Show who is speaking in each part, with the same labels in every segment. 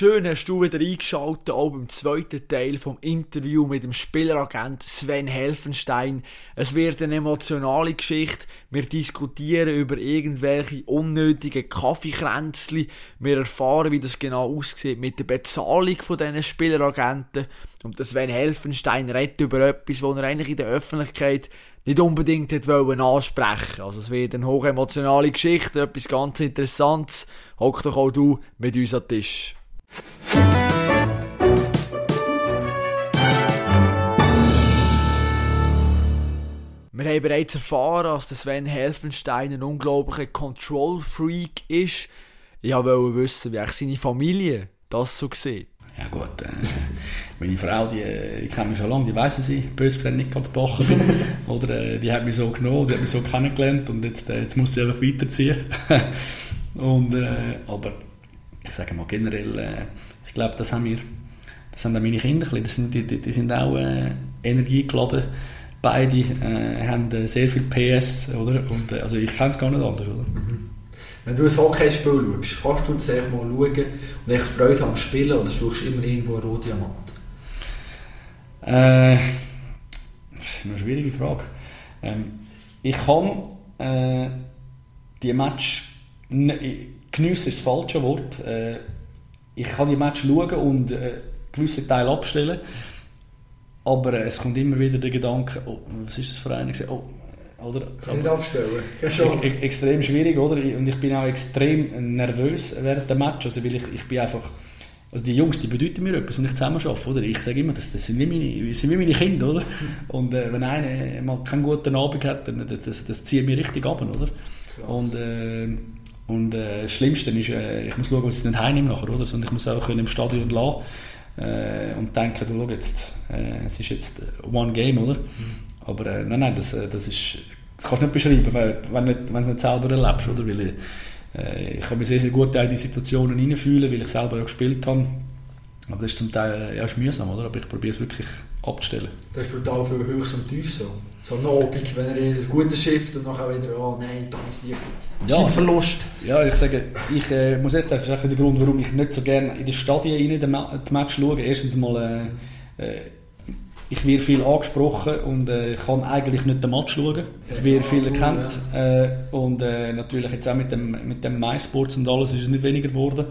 Speaker 1: Schön hast du wieder eingeschaltet, auch beim zweiten Teil vom Interview mit dem Spieleragent Sven Helfenstein. Es wird eine emotionale Geschichte. Wir diskutieren über irgendwelche unnötigen Kaffeekränzli. Wir erfahren, wie das genau aussieht mit der Bezahlung von diesen Spieleragenten. Und Sven Helfenstein redet über etwas, was er eigentlich in der Öffentlichkeit nicht unbedingt hat wollen ansprechen. Also es wird eine hochemotionale Geschichte, etwas ganz Interessantes. Hock doch auch du mit uns an den Tisch. Wir haben bereits erfahren, dass Sven Helfenstein ein unglaublicher Control-Freak ist. Ich wollte wissen, wie seine Familie das so sieht.
Speaker 2: Ja gut, äh, meine Frau, die, die kennt mich schon lange, die weiss, dass ich bös gesagt nicht ganz bachen bin. Oder, äh, die hat mich so genommen, die hat mich so kennengelernt und jetzt, äh, jetzt muss sie einfach weiterziehen. und, äh, aber ich sage mal generell, äh, ich glaube, das haben wir, das haben auch meine Kinder, das sind, die, die, die sind auch äh, energiegeladen. Beide äh, haben äh, sehr viel PS, oder? Und, äh, also ich kenne es gar nicht anders, oder? Mhm.
Speaker 1: Wenn du ein Hockeyspiel schaust, kannst du das mal schauen und echt Freude am Spielen oder suchst du immer irgendwo einen Rohdiamant?
Speaker 2: Äh, das ist eine schwierige Frage. Ähm, ich kann äh, die Match geniessen ist das falsche Wort. Äh, ich kann die Match schauen und äh, gewisse Teile abstellen, aber äh, es kommt immer wieder der Gedanke, oh, was ist das für einen? Oh, oder?
Speaker 1: Nicht abstellen,
Speaker 2: keine e extrem schwierig, oder? Und ich bin auch extrem nervös während der Match, also weil ich, ich bin einfach... Also die Jungs, die bedeuten mir etwas, wenn ich zusammen arbeite, oder? Ich sage immer, das, das, sind, wie meine, sind wie meine Kinder, oder? Und äh, wenn einer mal keinen guten Abend hat, dann das, das zieht mich richtig ab, oder? Krass. Und äh, und äh, das Schlimmste ist, äh, ich muss schauen, dass ich es nicht heimnehme nachher, oder? Sondern ich muss auch im Stadion lassen äh, und denken, du, schau jetzt, äh, es ist jetzt one game, oder? Mhm. Aber äh, nein, nein, das, äh, das ist, das kannst du nicht beschreiben, weil, wenn du es nicht selber erlebst, oder? Weil ich, kann mich sehr, sehr gut in die Situationen hineinfühlen, weil ich selber ja gespielt habe. Aber das ist zum Teil ja, ist mühsam, oder? Aber ich probiere es wirklich abzustellen.
Speaker 1: Das ist brutal für Höchst und Tief so. So ein Abend, wenn er ein gutes Schiff und nachher wieder, oh nein, da ist ich ja, Verlust.
Speaker 2: Ja, ich sage, ich äh, muss echt sagen, das ist auch der Grund, warum ich nicht so gerne in die Stadien rein die Match schaue. Erstens mal, äh, äh, ich werde viel angesprochen und äh, kann eigentlich nicht den Match schauen. Ich werde viel erkannt äh, und äh, natürlich jetzt auch mit dem, mit dem MySports und alles ist es nicht weniger geworden.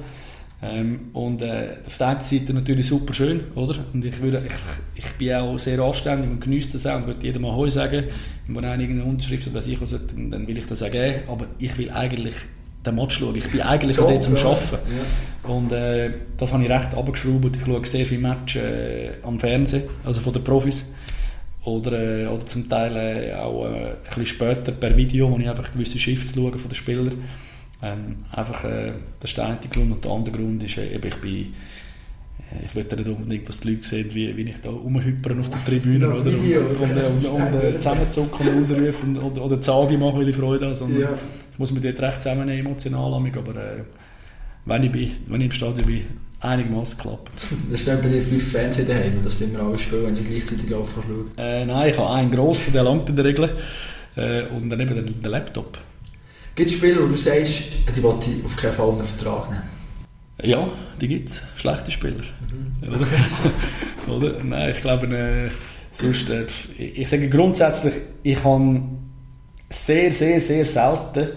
Speaker 2: Ähm, und äh, auf der einen Seite natürlich super schön, oder? Und ich, würde, ich, ich bin auch sehr anständig und genieße das auch und würde jedem mal Heu sagen. Und wenn einer irgendeine Unterschrift oder was ich was dann, dann will ich das auch geben. Aber ich will eigentlich den Match schauen. Ich bin eigentlich Job, dort zum ja. Arbeiten. Ja. Und äh, das habe ich recht abgeschraubt. Ich schaue sehr viele Matches äh, am Fernsehen, also von den Profis. Oder, äh, oder zum Teil äh, auch äh, ein bisschen später per Video, wo ich einfach gewisse Shifts schaue von den Spielern. Ähm, einfach, äh, das ist der eine Grund und der andere Grund ist, äh, ich bin äh, ich will nicht unbedingt, dass die Leute sehen, wie, wie ich da rumhüppere auf der Tribüne oder, Video, und, und, und, und, und äh, zusammenzucken und ausrufen oder, oder Zagi machen, weil ich Freude habe. Sondern ja. Ich muss mich dort recht zusammennehmen, emotional aber äh, wenn, ich bin, wenn ich im Stadion bin, einigermaßen klappt
Speaker 1: Das steht bei dir fünf Fernseher daheim, dass du immer alle spielen, wenn sie gleichzeitig laufen
Speaker 2: kannst äh, Nein, ich habe einen grossen, der langt in der Regel äh, und dann eben den, den Laptop.
Speaker 1: Gibt es Spieler, wo du sagst, die wollte ich auf keinen Fall einen Vertrag nehmen?
Speaker 2: Ja, die gibt es. Schlechte Spieler. Mhm. Oder? Oder? Nein, ich glaube, äh, sonst, äh, ich sage grundsätzlich, ich habe sehr, sehr, sehr selten,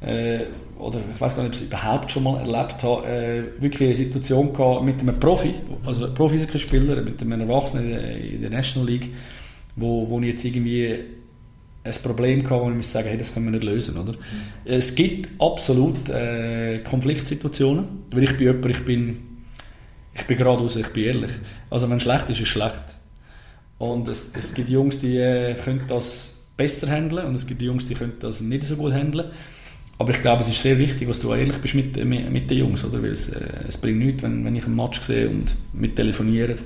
Speaker 2: äh, oder ich weiß gar nicht, ob ich es überhaupt schon mal erlebt habe, äh, wirklich eine Situation gehabt mit einem Profi, also einem Profi-Spieler, mit einem Erwachsenen in der National League, wo, wo ich jetzt irgendwie ein Problem gehabt, wo ich muss sagen, hey, das können wir nicht lösen, oder? Mhm. Es gibt absolut äh, Konfliktsituationen, weil ich bin jemand, ich bin, ich bin geradeaus, ich bin ehrlich. Also wenn es schlecht ist, ist es schlecht. Und es, es gibt Jungs, die äh, können das besser handeln und es gibt Jungs, die können das nicht so gut handeln. Aber ich glaube, es ist sehr wichtig, dass du ehrlich bist mit, mit, mit den Jungs, oder? Weil es, äh, es bringt nichts, wenn, wenn ich einen Match sehe und mit telefonieren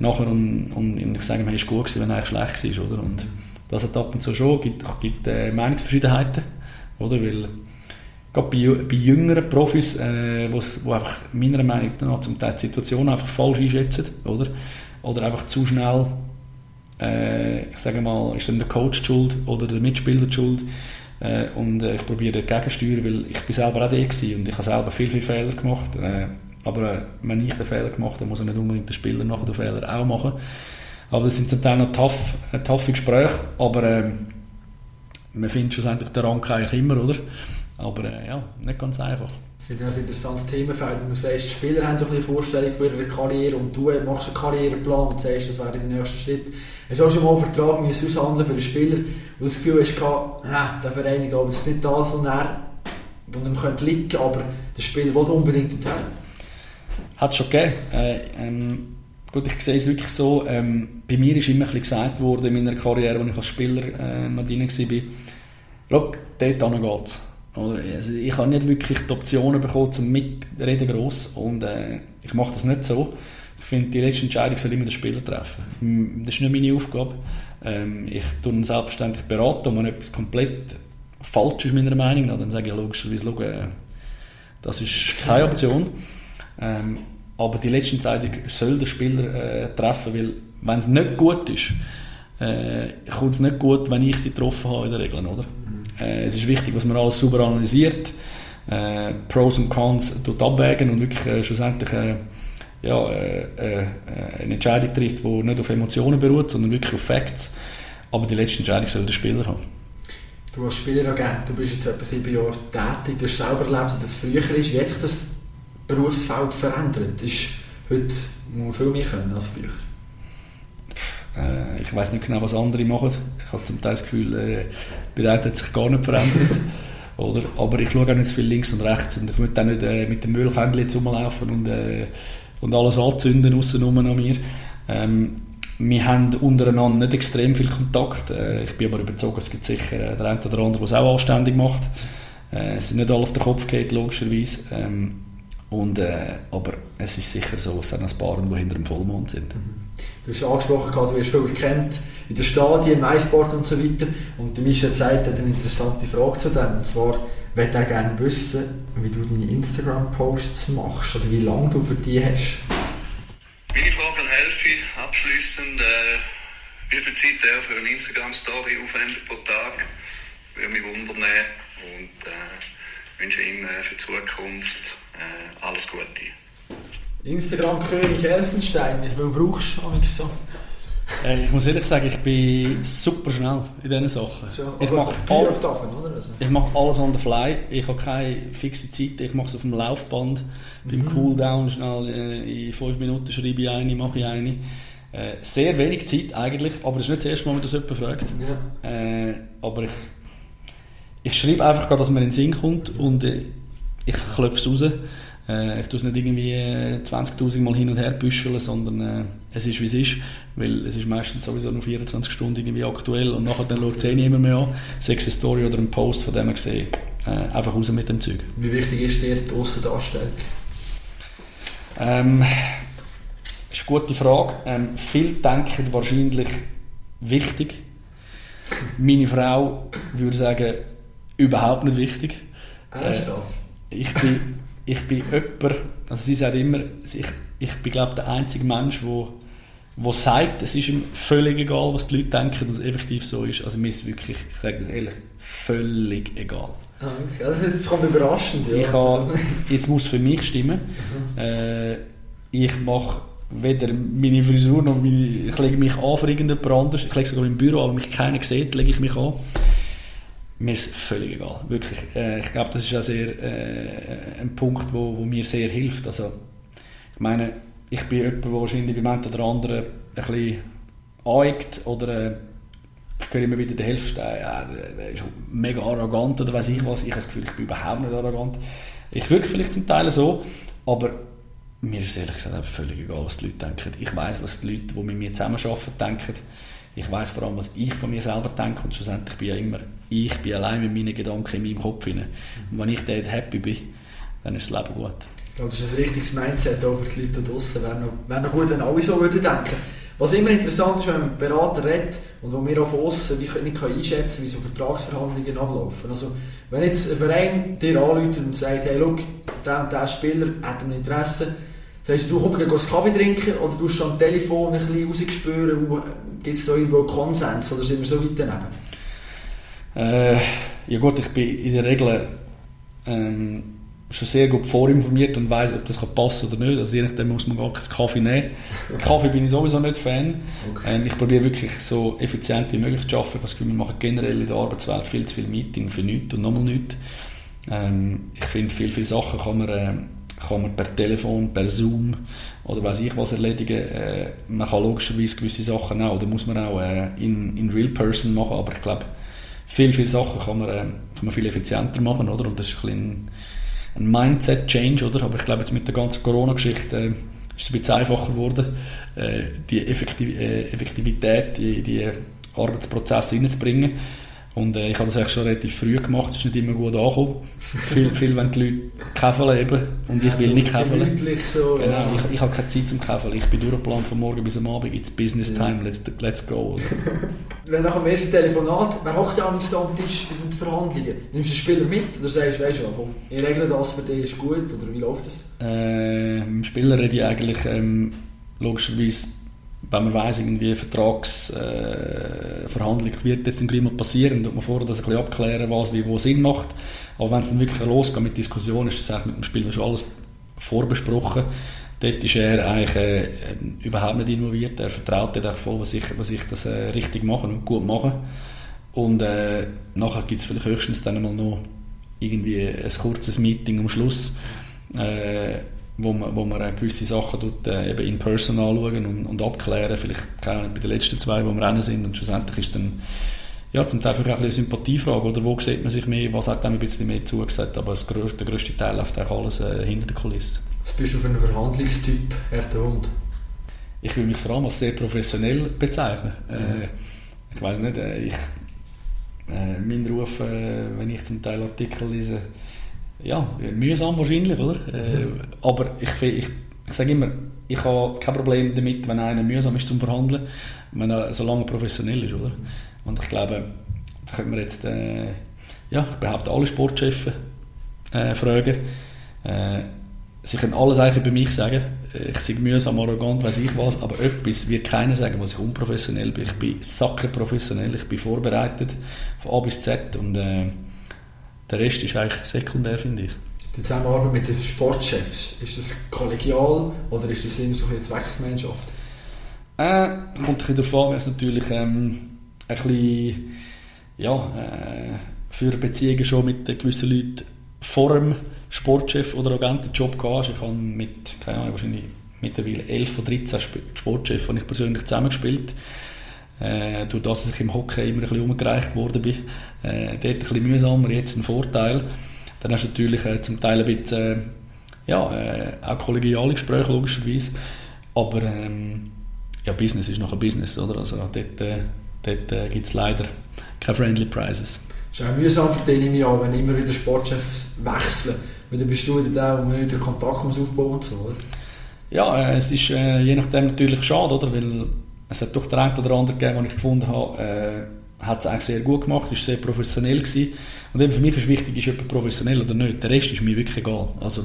Speaker 2: nachher und, und ich sage hey, ist gut gewesen, wenn er schlecht war, oder? Und, das hat ab und zu schon, gibt, gibt äh, Meinungsverschiedenheiten, oder? Weil gerade bei, bei jüngeren Profis, äh, wo, wo einfach meiner Meinung nach zum Teil die Situation einfach falsch einschätzen, oder? Oder einfach zu schnell, äh, ich sage mal, ist dann der Coach schuld oder der Mitspieler schuld. Äh, und äh, ich probiere dagegen steuern, weil ich bin selber auch der und ich habe selber viel, viel Fehler gemacht. Äh, Aber äh, wenn ich den Fehler gemacht habe, muss er nicht unbedingt der Spieler nachher den Fehler auch machen. Aber das sind zum Teil noch tough, äh, taffe Gespräche, aber äh, man findet schlussendlich den Rang eigentlich immer, oder? Aber äh, ja, nicht ganz einfach.
Speaker 1: Das wird ein interessantes Themenfeld. Wenn du sagst, die Spieler haben doch eine Vorstellung von ihrer Karriere und du machst einen Karriereplan und sagst, das wäre der nächste Schritt. Hast du auch schon mal einen Vertrag müssen aushandeln für einen Spieler, wo du das Gefühl hast, äh, der Verein, ich glaube, das ist nicht das, was er wo ihm könnte liegen aber der Spieler will unbedingt dorthin.
Speaker 2: Hat es schon gegeben. Äh, ähm, gut, ich sehe es wirklich so, ähm, bei mir ist immer ein gesagt worden in meiner Karriere, als ich als Spieler äh, noch drin war, schau, dort geht es. Also ich habe nicht wirklich die Optionen bekommen zum Mitreden gross und äh, ich mache das nicht so. Ich finde, die letzte Entscheidung soll immer der Spieler treffen. Das ist nicht meine Aufgabe. Ähm, ich tue ihn selbstverständlich beraten, wenn etwas komplett falsch ist, meiner Meinung nach, dann sage ich logischerweise, schau, äh, das ist keine Option. Ähm, aber die letzte Entscheidung soll der Spieler äh, treffen, weil wenn es nicht gut ist, äh, kommt es nicht gut, wenn ich sie getroffen habe in der Regel, oder? Äh, es ist wichtig, dass man alles super analysiert, äh, Pros und Cons tut abwägen und wirklich äh, schlussendlich äh, ja, äh, eine Entscheidung trifft, die nicht auf Emotionen beruht, sondern wirklich auf Facts. Aber die letzte Entscheidung soll der Spieler haben.
Speaker 1: Du als Spieleragent, du bist jetzt etwa sieben Jahre tätig, du hast selber erlebt, wie das früher ist. Wie hat sich das Berufsfeld verändert? Ist heute viel mehr können als früher?
Speaker 2: Äh, ich weiß nicht genau, was andere machen. Ich habe zum Teil das Gefühl, äh, bei denen hat sich gar nicht verändert. Oder? Aber ich schaue auch nicht so viel links und rechts und ich möchte auch nicht äh, mit dem Müllkännchen jetzt rumlaufen und, äh, und alles anzünden aussen an mir. Ähm, wir haben untereinander nicht extrem viel Kontakt. Äh, ich bin aber überzeugt, es gibt sicher äh, der eine oder andere, der es auch anständig macht. Äh, es sind nicht alle auf den Kopf geht, logischerweise. Ähm, und, äh, aber es ist sicher so, es sind ein paar, die hinter dem Vollmond sind. Mhm.
Speaker 1: Du hast angesprochen, du wirst viel gekannt in den Stadien, im Eisport und so weiter. Und der Michel Zeit hat eine interessante Frage zu dem. Und zwar möchte er gerne wissen, wie du deine Instagram-Posts machst oder wie lange du für die hast.
Speaker 3: Meine Frage an Helfi, abschließend, äh, wie viel Zeit er für eine Instagram-Story aufwendet pro Tag, würde mich wundern. Und äh, wünsche ihm äh, für die Zukunft äh, alles Gute.
Speaker 1: Instagram-König Elfenstein, wie viel brauchst du so?
Speaker 2: Äh, ich muss ehrlich sagen, ich bin super schnell in diesen Sachen.
Speaker 1: So,
Speaker 2: ich
Speaker 1: mache all, oder?
Speaker 2: Also. Ich mache alles on the fly. Ich habe keine fixe Zeit. Ich mache es auf dem Laufband. Mhm. Beim Cooldown schnell äh, in fünf Minuten schreibe ich eine, mache ich eine. Äh, sehr wenig Zeit eigentlich, aber das ist nicht das erste Mal, wenn das jemand fragt. Ja. Äh, aber ich, ich schreibe einfach, dass mir in den Sinn kommt und äh, ich klopfe es raus. Äh, ich tue es nicht irgendwie 20'000 äh, Mal hin und her büscheln, sondern äh, es ist wie es ist, weil es ist meistens sowieso nur 24 Stunden irgendwie aktuell und nachher dann schaut es eh niemand mehr an, sei es eine Story oder ein Post, von dem man gesehen äh, einfach raus mit dem Zeug.
Speaker 1: Wie wichtig ist dir die Aussendarstellung?
Speaker 2: Ähm, das ist eine gute Frage. Ähm, viele denken wahrscheinlich wichtig. Meine Frau würde sagen, überhaupt nicht wichtig.
Speaker 1: Ernsthaft?
Speaker 2: Äh, ich bin ich bin jemand, also sie sagt immer, ich, ich bin glaube der einzige Mensch, wo wo sagt, es ist ihm völlig egal, was die Leute denken, und es effektiv so ist. Also mir ist wirklich, ich sage das ehrlich, völlig egal.
Speaker 1: Ah, okay. Also das kommt überraschend. Ja.
Speaker 2: Ich habe, es muss für mich stimmen. Mhm. Äh, ich mache weder meine Frisur noch meine, ich lege mich an für irgendjemand anderes. Ich lege sogar im Büro, aber mich keiner sieht, lege ich mich an mir ist völlig egal. Wirklich. Äh, ich glaube, das ist auch sehr äh, ein Punkt, wo, wo mir sehr hilft. Also, ich meine, ich bin jemand, der wahrscheinlich beim einen oder anderen ein bisschen aneckt oder äh, ich höre immer wieder der Hälfte, ja, der, der, ist mega arrogant oder weiß ich was. Ich habe das Gefühl, ich bin überhaupt nicht arrogant. Ich wirke vielleicht zum Teil so, aber mir ist ehrlich gesagt völlig egal, was die Leute denken. Ich weiß, was die Leute, die mit mir zusammenarbeiten, denken. Ich weiß vor allem, was ich von mir selber denke und schlussendlich bin ich ja immer, ich bin allein mit meinen Gedanken in meinem Kopf hinein. Und wenn ich dort happy bin, dann ist das Leben gut.
Speaker 1: Glaube, das ist ein richtiges Mindset auch für die Leute draußen. Wäre noch, wäre noch gut, wenn alle so würden denken. Was immer interessant ist, wenn man mit Berater redet und wo wir auch von außen nicht einschätzen können, wie so Vertragsverhandlungen ablaufen. Also, wenn jetzt ein Verein dir anruft und sagt, hey, look, der und der Spieler hat ein Interesse, sagst du, komm, geh einen Kaffee trinken oder du schon am Telefon ein bisschen rausgespüren, gibt es da irgendwo Konsens oder sind wir so weit daneben?
Speaker 2: Äh, ja gut, ich bin in der Regel ähm, schon sehr gut vorinformiert und weiß, ob das passen oder nicht. Also je nachdem muss man gar keinen Kaffee nehmen. Kaffee bin ich sowieso nicht Fan. Okay. Ähm, ich probiere wirklich so effizient wie möglich zu arbeiten. Ich habe das Gefühl, wir machen generell in der Arbeitswelt viel zu viel Meeting für nichts und nochmal nichts. Ähm, ich finde, viele, viele Sachen kann man, äh, kann man per Telefon, per Zoom oder weiß ich was erledigen. Äh, man kann logischerweise gewisse Sachen auch, oder muss man auch äh, in, in real person machen, aber ich glaube, viele, viele Sachen kann man, äh, kann man viel effizienter machen, oder? Und das ist ein ein Mindset-Change, oder? Aber ich glaube, jetzt mit der ganzen Corona-Geschichte äh, ist es ein bisschen einfacher geworden, äh, die Effektiv äh, Effektivität, die, die Arbeitsprozesse reinzubringen. Und äh, ich habe das eigentlich schon relativ früh gemacht, es ist nicht immer gut angekommen. viel, viel wenn die Leute käfeln eben und ich will nicht käfeln.
Speaker 1: So,
Speaker 2: genau, ja. ich, ich habe keine Zeit zum Käfeln. Ich bin durchgeplant von morgen bis am Abend, it's business time, let's, let's go.
Speaker 1: wenn nach dem ersten Telefonat, wer hockt am Stammtisch bei den Verhandlungen? Nimmst du den Spieler mit oder sagst du, weißt du, komm, ich regle das für dich, ist gut, oder wie läuft das?
Speaker 2: Äh, mit dem Spieler rede ich eigentlich ähm, logischerweise wenn man weiss, irgendwie Vertragsverhandlung äh, wird jetzt gleich mal passieren, tut man vorher das ein bisschen abklären, was wie wo Sinn macht. Aber wenn es dann wirklich losgeht mit Diskussionen, ist das eigentlich mit dem Spieler schon alles vorbesprochen. Dort ist er eigentlich äh, überhaupt nicht involviert. Er vertraut dort voll, was ich, was ich das äh, richtig mache und gut mache. Und äh, nachher gibt es vielleicht höchstens dann mal noch irgendwie ein kurzes Meeting am Schluss. Äh, wo man, wo man gewisse Sachen tut, äh, eben in person anschauen und, und abklären, vielleicht keine bei den letzten zwei, wo wir rennen sind und schlussendlich ist dann ja, zum Teil vielleicht auch eine Sympathiefrage oder wo sieht man sich mehr, was hat einem ein bisschen mehr zugesagt, aber das größte, der grösste Teil läuft eigentlich alles äh, hinter der Kulisse.
Speaker 1: Was bist du für ein Verhandlungstyp, Herr Hund?
Speaker 2: Ich will mich vor allem als sehr professionell bezeichnen. Mhm. Äh, ich weiß nicht, äh, ich, äh, mein Ruf, äh, wenn ich zum Teil Artikel lese, ja, mühsam wahrscheinlich, oder? Äh, aber ich, ich, ich sage immer, ich habe kein Problem damit, wenn einer mühsam ist zum Verhandeln, wenn er solange professionell ist, oder? Und ich glaube, da könnte man jetzt, äh, ja, ich behaupte, alle Sportchefs äh, fragen. Äh, sie können alles eigentlich über mich sagen. Ich bin mühsam, arrogant, weiß ich was, aber etwas wird keiner sagen, was ich unprofessionell bin. Ich bin sackerprofessionell, ich bin vorbereitet von A bis Z und äh, der Rest ist eigentlich sekundär, finde ich.
Speaker 1: Die Zusammenarbeit mit den Sportchefs, ist das kollegial oder ist das immer so eine Zweckgemeinschaft?
Speaker 2: Äh, kommt ein bisschen davon, wenn es natürlich ähm, ein bisschen ja, äh, für Beziehungen schon mit gewissen Leuten vor dem Sportchef oder Agentenjob gehabt. Ich habe mit, keine Ahnung, wahrscheinlich mittlerweile 11 oder 13 Sportchefs die ich persönlich zusammengespielt äh, durch das, dass ich im Hockey immer ein bisschen umgereicht worden bin. Äh, dort ein bisschen mühsamer, jetzt ein Vorteil. Dann hast du natürlich äh, zum Teil ein bisschen, äh, ja, äh, auch kollegiale Gespräche logischerweise, aber ähm, ja, Business ist noch ein Business, oder? Also dort, äh, dort äh, gibt es leider keine Friendly Prizes.
Speaker 1: Das ist auch mühsam für dich Jahr, wenn immer wieder Sportchefs wechseln, weil dann bist du wieder der, der den Kontakt muss aufbauen und so, oder?
Speaker 2: Ja, es ist je nachdem natürlich schade, oder? Weil es hat doch der eine oder andere gegeben, den ich gefunden habe, äh, hat es eigentlich sehr gut gemacht, ist sehr professionell gewesen. Und eben für mich ist wichtig, ist jemand professionell oder nicht. Der Rest ist mir wirklich egal. Also,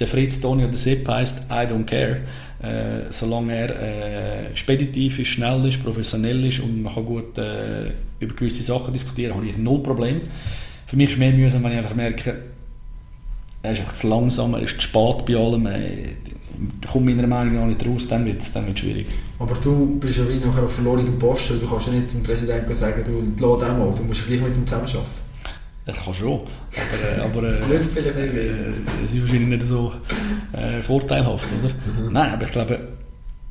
Speaker 2: der Fritz, Toni oder Sepp heisst, I don't care. Äh, solange er äh, speditiv ist, schnell ist, professionell ist und man kann gut äh, über gewisse Sachen diskutieren, habe ich null Problem. Für mich ist es mehr mühsam, wenn ich einfach merke, er ist einfach zu langsam, er ist zu spät bei allem. Äh, kommt meiner Meinung nach nicht raus, dann wird es dann wird's schwierig.
Speaker 1: Aber du bist ja wie nachher auf verlorenem Posten. Du kannst ja nicht dem Präsidenten sagen, du lass den mal, du musst ja gleich mit ihm zusammenarbeiten.
Speaker 2: Er kann schon, aber, äh, aber
Speaker 1: das nützt vielleicht nicht
Speaker 2: äh, es ist wahrscheinlich nicht so äh, vorteilhaft, oder? Mhm. Nein, aber ich glaube,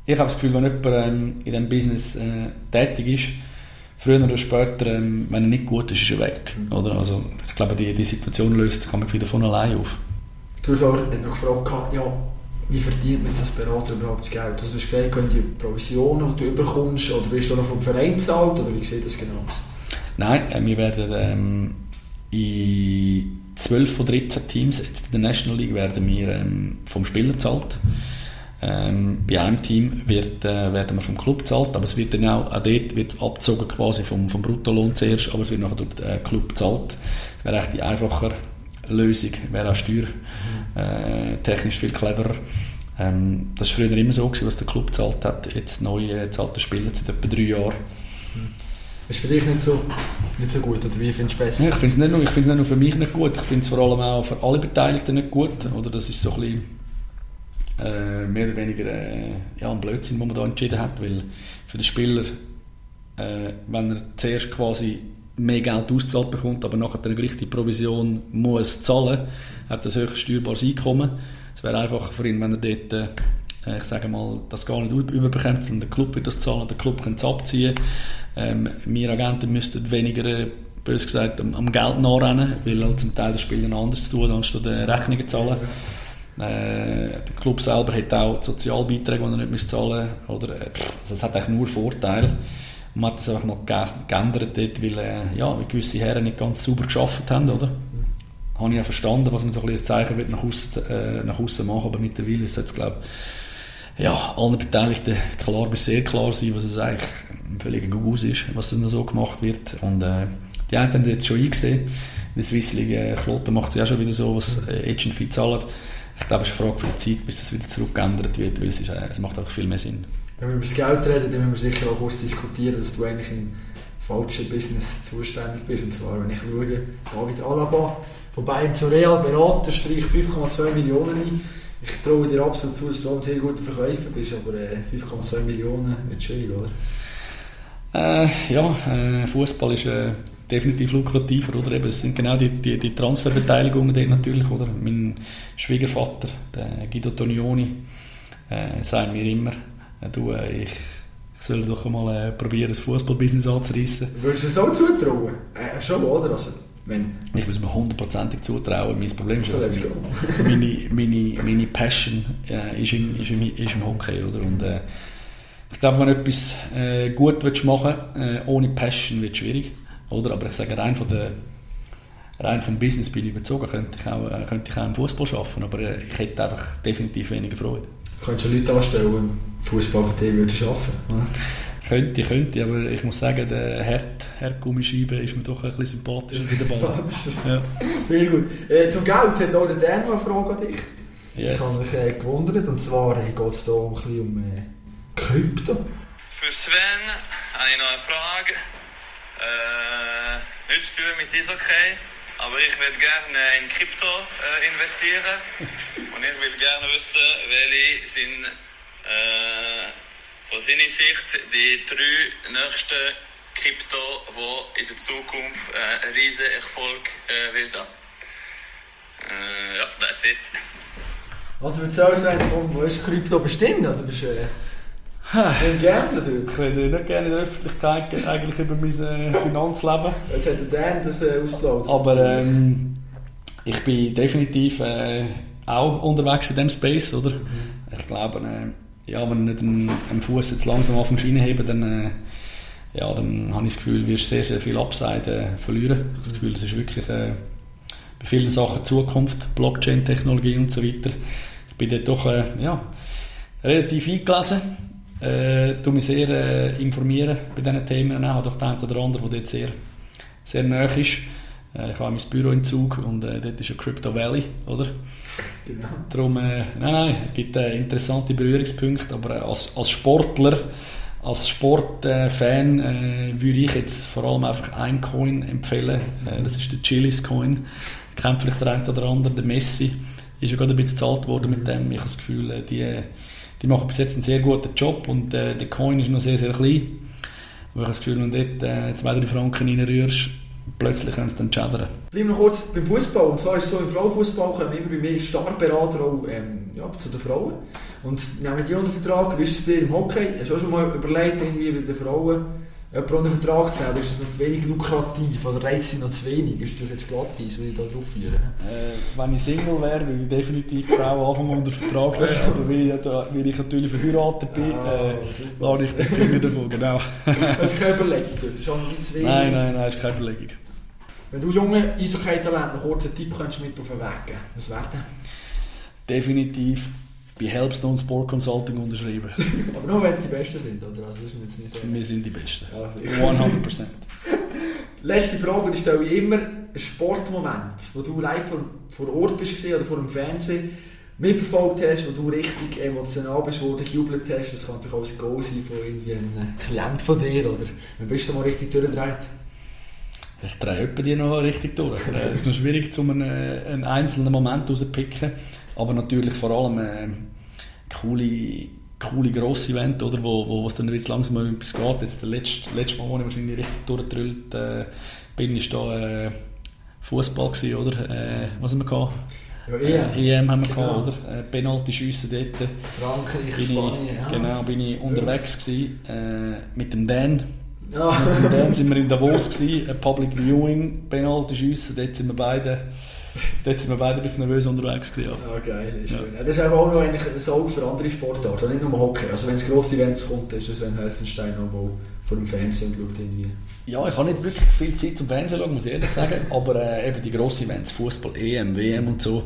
Speaker 2: ich habe das Gefühl, wenn jemand ähm, in diesem Business äh, tätig ist, früher oder später, ähm, wenn er nicht gut ist, ist er weg, mhm. oder? Also ich glaube, die, die Situation löst kann man wieder von allein auf.
Speaker 1: Du hast auch noch gefragt, ja, wie verdient man als Berater überhaupt das Geld? Also du hast gesagt, können die Provisionen, die du überkommst, oder bist du noch vom Verein zahlt, oder wie sieht das genau aus?
Speaker 2: Nein, äh, wir werden ähm, in 12 von 13 Teams jetzt in der National League werden wir ähm, vom Spieler gezahlt. Ähm, bei einem Team wird, äh, werden wir vom Club gezahlt, aber es wird dann auch, auch dort wird abgezogen quasi vom, vom Bruttolohn zuerst, aber es wird nachher durch den äh, Club gezahlt. Das wäre die einfacher Lösung, wäre auch steuertechnisch äh, viel cleverer. Ähm, das war früher immer so, gewesen, was der Club gezahlt hat. Jetzt neu äh, zahlt der Spieler seit etwa drei Jahren.
Speaker 1: Ist für dich nicht so, nicht so gut, oder wie findest du es besser?
Speaker 2: Ich finde es nicht, nur- ich nicht nur für mich nicht gut, ich finde es vor allem auch für alle Beteiligten nicht gut. Oder das ist so ein bisschen äh, mehr oder weniger äh, ja, ein Blödsinn, den man da entschieden hat, weil für den Spieler, äh, wenn er zuerst quasi mehr Geld ausgezahlt bekommt, aber nachher dann gleich die Provision muss zahlen, hat ein höchst steuerbares Einkommen. Es wäre einfacher für ihn, wenn er dort, äh, ich sage mal, das gar nicht überbekommt, sondern der Club wird das zahlen, der Club könnte es abziehen. Ähm, wir Agenten müssten weniger, äh, bös gesagt, am, am Geld nachrennen, weil halt zum Teil der Spieler anders zu tun, anstatt äh, Rechnungen zahlen. Äh, der Club selber hat auch Sozialbeiträge, die er nicht zahlen muss. Oder, äh, also es hat eigentlich nur Vorteile. Man hat das einfach noch ge- geändert dort, weil, äh, ja, weil gewisse Herren nicht ganz sauber geschafft haben, oder? Habe ich ja verstanden, was man so ein bisschen als Zeichen wird nach außen, äh, nach machen, aber mittlerweile ist es jetzt, glaube ja, allen Beteiligten klar bis sehr klar sein, was es eigentlich ein völliger Gugus ist, was das noch so gemacht wird. Und äh, die einen haben das jetzt schon eingesehen. In der Swiss League äh, Kloten macht es ja auch schon wieder so, was äh, Agent Fee zahlt. Ich glaube, es ist eine Frage für die Zeit, bis das wieder zurückgeändert wird, weil es, ist, äh, es macht einfach viel mehr Sinn.
Speaker 1: Wenn wir über das Geld reden, dann müssen wir sicher auch kurz diskutieren, dass du eigentlich im falschen Business zuständig bist. Und zwar, wenn ich schaue, David Alaba von Bayern zu Real beraten, streicht 5,2 Millionen ein. Ich traue dir absolut zu, dass du ein sehr guter Verkäufer bist, aber äh, 5,2 Millionen wird schwierig, oder?
Speaker 2: Äh, ja, äh, Fußball ist äh, definitiv lukrativer, oder? Eben, es sind genau die, die, die Transferbeteiligungen dort natürlich, oder? Mein Schwiegervater, der Guido Tonioni, äh, sagt mir immer, äh, du, äh, ich, ich soll doch mal äh, probieren, das Fußballbusiness anzureissen.
Speaker 1: Würdest du es auch zutrauen? Äh, schon, oder? Also, wenn...
Speaker 2: Ich würde es mir hundertprozentig zutrauen. Mein Problem ist,
Speaker 1: So, go.
Speaker 2: meine, meine, meine Passion äh, ist, im, ist, im, ist im Hockey. Oder? Und, äh, ich glaube, wenn du etwas äh, gut willst machen äh, ohne Passion wird es schwierig. Oder? Aber ich sage, rein, von der, rein vom Business bin ich überzogen, könnte ich auch, äh, könnte ich auch im Fußball arbeiten. Aber äh, ich hätte einfach definitiv weniger Freude.
Speaker 1: Du könntest ja Leute anstellen, die Fußball für dich arbeiten würden.
Speaker 2: Könnte, könnte, aber ich muss sagen, der Herd, Herd Gummischeibe ist mir doch ein bisschen sympathischer wie der Ball. Ja.
Speaker 1: Sehr gut. Äh, zum Geld hat auch der Dan noch eine Frage an dich.
Speaker 2: Yes.
Speaker 1: Ich habe mich äh, gewundert, und zwar äh, geht es hier ein bisschen um äh, Krypto.
Speaker 3: Für Sven habe ich noch eine Frage. Äh, nichts zu tun mit Eishockey, aber ich will gerne in Krypto äh, investieren. Und ich will gerne wissen, welche sind äh, von seiner Sicht die drei nächsten Krypto, die in der Zukunft äh, einen riesen Erfolg äh, wird haben. Äh, ja, that's it.
Speaker 1: Also erzähl uns, Sven, komm, wo ist Krypto bestimmt? Also bist du äh, ein Gambler dort.
Speaker 2: Ich rede nicht gerne in der Öffentlichkeit eigentlich über mein äh, Finanzleben.
Speaker 1: Jetzt hat der Dan das äh, ausgeplaudert.
Speaker 2: Aber ähm, ich bin definitiv äh, auch unterwegs in diesem Space, oder? Ich glaube, äh, ja, wenn du nicht einen, einen Fuß jetzt langsam auf den Schiene heben, dann, äh, ja, dann habe ich das Gefühl, wirst sehr, sehr viel Upside äh, verlieren. Ich habe das Gefühl, es ist wirklich bei vielen Sachen Zukunft, Blockchain-Technologie und so weiter. Ich bin dort doch ja, relativ eingelesen. Äh, tu mich sehr äh, informieren bei diesen Themen. Ich habe doch den einen oder anderen, der dort sehr, sehr nahe ist. Äh, ich habe mein Büro in Zug und äh, dort ist ja Crypto Valley, oder?
Speaker 1: Genau.
Speaker 2: Darum, äh, nein, nein, es gibt äh, interessante Berührungspunkte, aber äh, als, als Sportler, als Sportfan äh, würde ich jetzt vor allem einfach einen Coin empfehlen. Das ist der Chilis Coin. Kennt vielleicht der eine oder andere, der Messi. Ist ja gerade ein bisschen gezahlt worden mit dem. Ich habe das Gefühl, die, die machen bis jetzt einen sehr guten Job und äh, der Coin ist noch sehr, sehr klein. Aber ich das Gefühl, wenn du dort äh, zwei, drei Franken reinrührst, plötzlich können sie dann schädern.
Speaker 1: Bleiben noch kurz beim Fußball. Und zwar ist es so, im Frauenfußball kommen immer mehr Starberater auch ähm, ja, zu den Frauen. Und nehmen die unter Vertrag. Wie ist es bei dir im Hockey? Hast du auch schon mal überlegt, irgendwie bei den Frauen jemanden unter Vertrag zu nehmen? Ist das noch zu wenig lukrativ? Oder reizt sie noch zu wenig? Ist das jetzt glatt eins, will ich da drauf führen?
Speaker 2: Äh, wenn ich Single wäre, würde ich definitiv Frauen anfangen unter Vertrag nehmen. Aber weil ich, da, weil ich natürlich verheiratet bin,
Speaker 1: Ah,
Speaker 2: äh, lade ich den Finger davon, genau.
Speaker 1: Hast du keine Überlegung dort? Das ist auch nicht zu wenig.
Speaker 2: Nein, nein, nein, ist keine Überlegung.
Speaker 1: Wenn du junge Eishockey-Talent einen kurzen Tipp könntest mit auf den Weg geben, was wäre der?
Speaker 2: Definitiv bei Helpstone Sport Consulting unterschreiben.
Speaker 1: Aber nur wenn es die Besten sind, oder? Also das ist jetzt nicht...
Speaker 2: Wir sind die Besten.
Speaker 1: Ja, sicher.
Speaker 2: 100%.
Speaker 1: Letzte Frage, die stelle ich immer. Ein Sportmoment, wo du live vor, vor Ort bist oder vor dem Fernsehen, mitverfolgt hast, wo du richtig emotional bist, wo du gejubelt hast. Das kann natürlich auch ein Goal sein von irgendwie einem Klient von dir, oder? Wann bist du mal richtig durchgedreht?
Speaker 2: Ich drehe die noch richtig durch. Es ist noch schwierig, um einen, einen einzelnen Moment rauszupicken. Aber natürlich vor allem äh, coole, coole grosse Event, oder, wo, wo es dann jetzt langsam um etwas geht. Jetzt der letzte, letzte Mal, wo ich wahrscheinlich richtig durchgedrüllt äh, bin, ist da äh, Fußball oder? Äh, was haben wir gehabt?
Speaker 1: Ja, EM.
Speaker 2: Äh, EM haben wir
Speaker 1: Genau.
Speaker 2: gehabt, oder? Äh, Penalty schiessen dort.
Speaker 1: Frankreich,
Speaker 2: Bin
Speaker 1: Spanien,
Speaker 2: ich,
Speaker 1: ja.
Speaker 2: Genau, bin ich unterwegs gewesen, äh, mit dem Dan.
Speaker 1: Ja.
Speaker 2: Mit dem Dan sind wir in Davos gewesen, ein Public Viewing, Penalty schiessen. Dort sind wir beide, dort sind wir beide ein bisschen nervös unterwegs gewesen. Ja.
Speaker 1: Ja, geil, ist
Speaker 2: Ja.
Speaker 1: schön. Das ist aber auch noch eigentlich ein Auge für andere Sportarten, nicht nur Hockey. Also wenn es grosse Events kommt, ist es, wenn Helfenstein auch vor dem Fernsehen schaut irgendwie.
Speaker 2: Ja, ich habe nicht wirklich viel Zeit zum Fernsehen schauen, muss ich ehrlich sagen. Aber äh, eben die grossen Events, Fußball, EM, WM und so,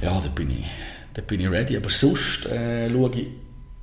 Speaker 2: ja, da bin ich, da bin ich ready. Aber sonst äh, schaue ich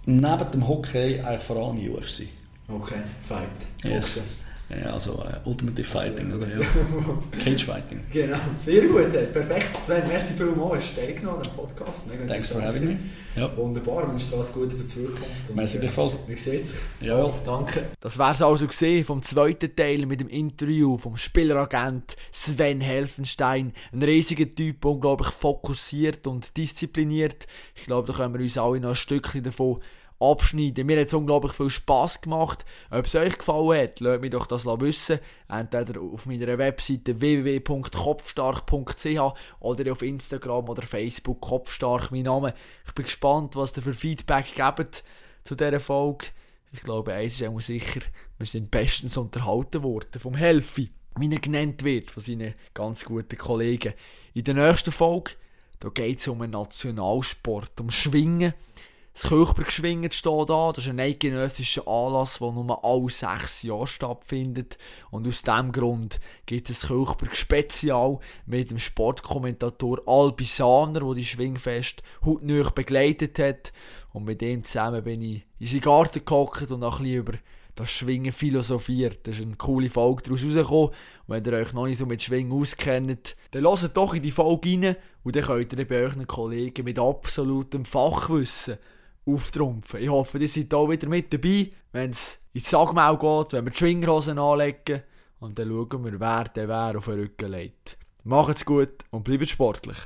Speaker 2: neben dem Hockey eigentlich vor allem UFC.
Speaker 1: Okay, Fight.
Speaker 2: Yes.
Speaker 1: Boxen.
Speaker 2: Ja, also äh, Ultimative Fighting, oder? Ja. Cage Fighting.
Speaker 1: Genau, sehr gut, hey. perfekt. Sven, merci vielmals, hast du teilgenommen an dem Podcast. Mega
Speaker 2: Thanks for having me. Ja.
Speaker 1: Wunderbar, wünsche dir alles Gute für die Zukunft. Und,
Speaker 2: Merci
Speaker 1: äh,
Speaker 2: gleichfalls.
Speaker 1: Wir sehen sich.
Speaker 2: Ja.
Speaker 1: Danke. Das wäre es also gesehen vom zweiten Teil mit dem Interview vom Spieleragent Sven Helfenstein. Ein riesiger Typ, unglaublich fokussiert und diszipliniert. Ich glaube, da können wir uns alle noch ein Stückchen davon abschneiden. Mir hat es unglaublich viel Spass gemacht. Ob es euch gefallen hat, lasst mich doch das wissen. Entweder auf meiner Webseite www.kopfstark.ch oder auf Instagram oder Facebook Kopfstark, mein Name. Ich bin gespannt, was ihr für Feedback gebt zu dieser Folge. Ich glaube, eins ist auch sicher, wir sind bestens unterhalten worden vom Helfi, wie er genannt wird von seinen ganz guten Kollegen. In der nächsten Folge da geht es um einen Nationalsport, um Schwingen. Das Kirchbergschwingen steht da. Das ist ein eidgenössischer Anlass, der nur alle sechs Jahre stattfindet. Und aus diesem Grund gibt es Kirchberg-Spezial mit dem Sportkommentator Albi Sahner, der die Schwingfest hautnah begleitet hat. Und mit dem zusammen bin ich in seinen Garten gehockt und auch ein bisschen über das Schwingen philosophiert. Da ist eine coole Folge daraus rausgekommen. Und wenn ihr euch noch nicht so mit Schwingen auskennt, dann hört doch in die Folge rein und dann könnt ihr bei euren Kollegen mit absolutem Fachwissen auftrumpfen. Ich hoffe, ihr seid auch wieder mit dabei, wenn es ins Sagmau geht, wenn wir die Schwinghosen anlegen und dann schauen wir, wer der wer auf den Rücken legt. Macht's gut und bleibt sportlich.